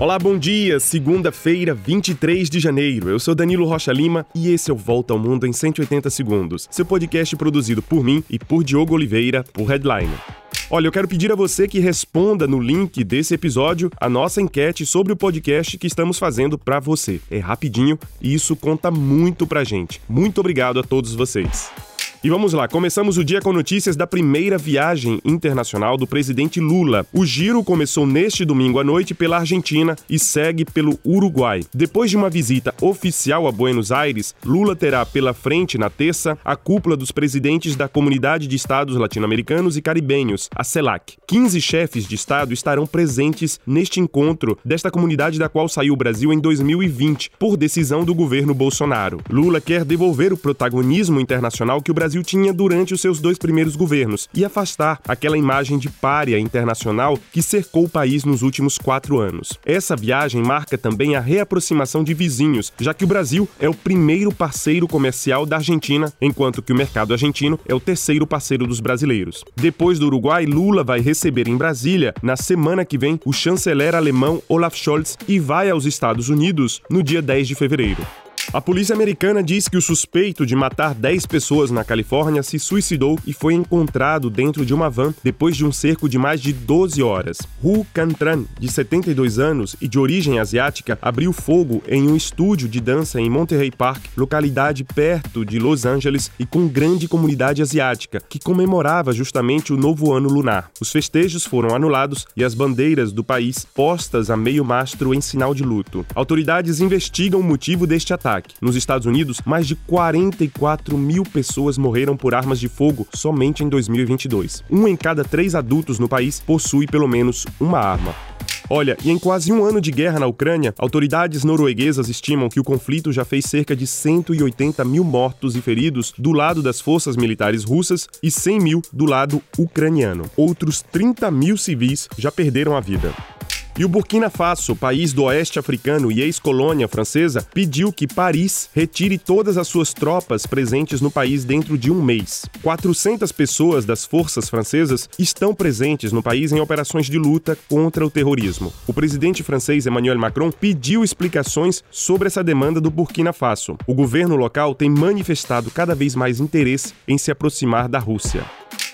Olá, bom dia. Segunda-feira, 23 de janeiro. Eu sou Danilo Rocha Lima e esse é o Volta ao Mundo em 180 segundos. Seu podcast produzido por mim e por Diogo Oliveira, por Headline. Olha, eu quero pedir a você que responda no link desse episódio a nossa enquete sobre o podcast que estamos fazendo para você. É rapidinho e isso conta muito pra gente. Muito obrigado a todos vocês. E vamos lá, começamos o dia com notícias da primeira viagem internacional do presidente Lula. O giro começou neste domingo à noite pela Argentina e segue pelo Uruguai. Depois de uma visita oficial a Buenos Aires, Lula terá pela frente na terça a cúpula dos presidentes da Comunidade de Estados Latino-Americanos e Caribenhos, a CELAC. 15 chefes de Estado estarão presentes neste encontro desta comunidade da qual saiu o Brasil em 2020, por decisão do governo Bolsonaro. Lula quer devolver o protagonismo internacional que o Brasil Brasil tinha durante os seus dois primeiros governos e afastar aquela imagem de párea internacional que cercou o país nos últimos quatro anos. Essa viagem marca também a reaproximação de vizinhos, já que o Brasil é o primeiro parceiro comercial da Argentina, enquanto que o mercado argentino é o terceiro parceiro dos brasileiros. Depois do Uruguai, Lula vai receber em Brasília, na semana que vem, o chanceler alemão Olaf Scholz e vai aos Estados Unidos no dia 10 de fevereiro. A polícia americana diz que o suspeito de matar 10 pessoas na Califórnia se suicidou e foi encontrado dentro de uma van depois de um cerco de mais de 12 horas. Hu Cantran, de 72 anos e de origem asiática, abriu fogo em um estúdio de dança em Monterey Park, localidade perto de Los Angeles e com grande comunidade asiática, que comemorava justamente o novo ano lunar. Os festejos foram anulados e as bandeiras do país postas a meio mastro em sinal de luto. Autoridades investigam o motivo deste ataque ataque. Nos Estados Unidos, mais de 44 mil pessoas morreram por armas de fogo somente em 2022. Um em cada três adultos no país possui pelo menos uma arma. Olha, e em quase um ano de guerra na Ucrânia, autoridades norueguesas estimam que o conflito já fez cerca de 180 mil mortos e feridos do lado das forças militares russas e 100 mil do lado ucraniano. Outros 30 mil civis já perderam a vida. E o Burkina Faso, país do oeste africano e ex-colônia francesa, pediu que Paris retire todas as suas tropas presentes no país dentro de um mês. 400 pessoas das forças francesas estão presentes no país em operações de luta contra o terrorismo. O presidente francês Emmanuel Macron pediu explicações sobre essa demanda do Burkina Faso. O governo local tem manifestado cada vez mais interesse em se aproximar da Rússia.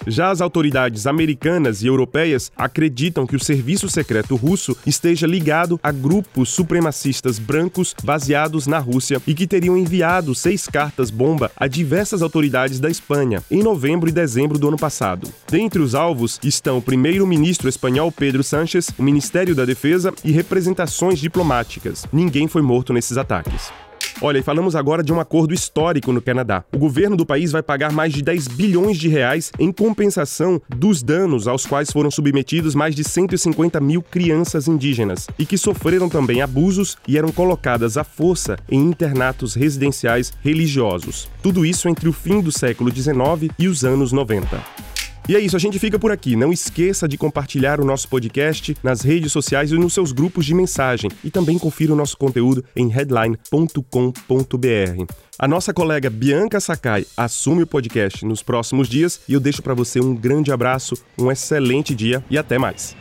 Já as autoridades americanas e europeias acreditam que o serviço secreto russo esteja ligado a grupos supremacistas brancos baseados na Rússia e que teriam enviado seis cartas-bomba a diversas autoridades da Espanha em novembro e dezembro do ano passado. Dentre os alvos estão o primeiro-ministro espanhol Pedro Sánchez, o Ministério da Defesa e representações diplomáticas. Ninguém foi morto nesses ataques. Olha, e falamos agora de um acordo histórico no Canadá. O governo do país vai pagar mais de 10 bilhões de reais em compensação dos danos aos quais foram submetidos mais de 150 mil crianças indígenas e que sofreram também abusos e eram colocadas à força em internatos residenciais religiosos. Tudo isso entre o fim do século XIX e os anos 90. E é isso, a gente fica por aqui. Não esqueça de compartilhar o nosso podcast nas redes sociais e nos seus grupos de mensagem. E também confira o nosso conteúdo em headline.com.br. A nossa colega Bianca Sakai assume o podcast nos próximos dias e eu deixo para você um grande abraço, um excelente dia e até mais.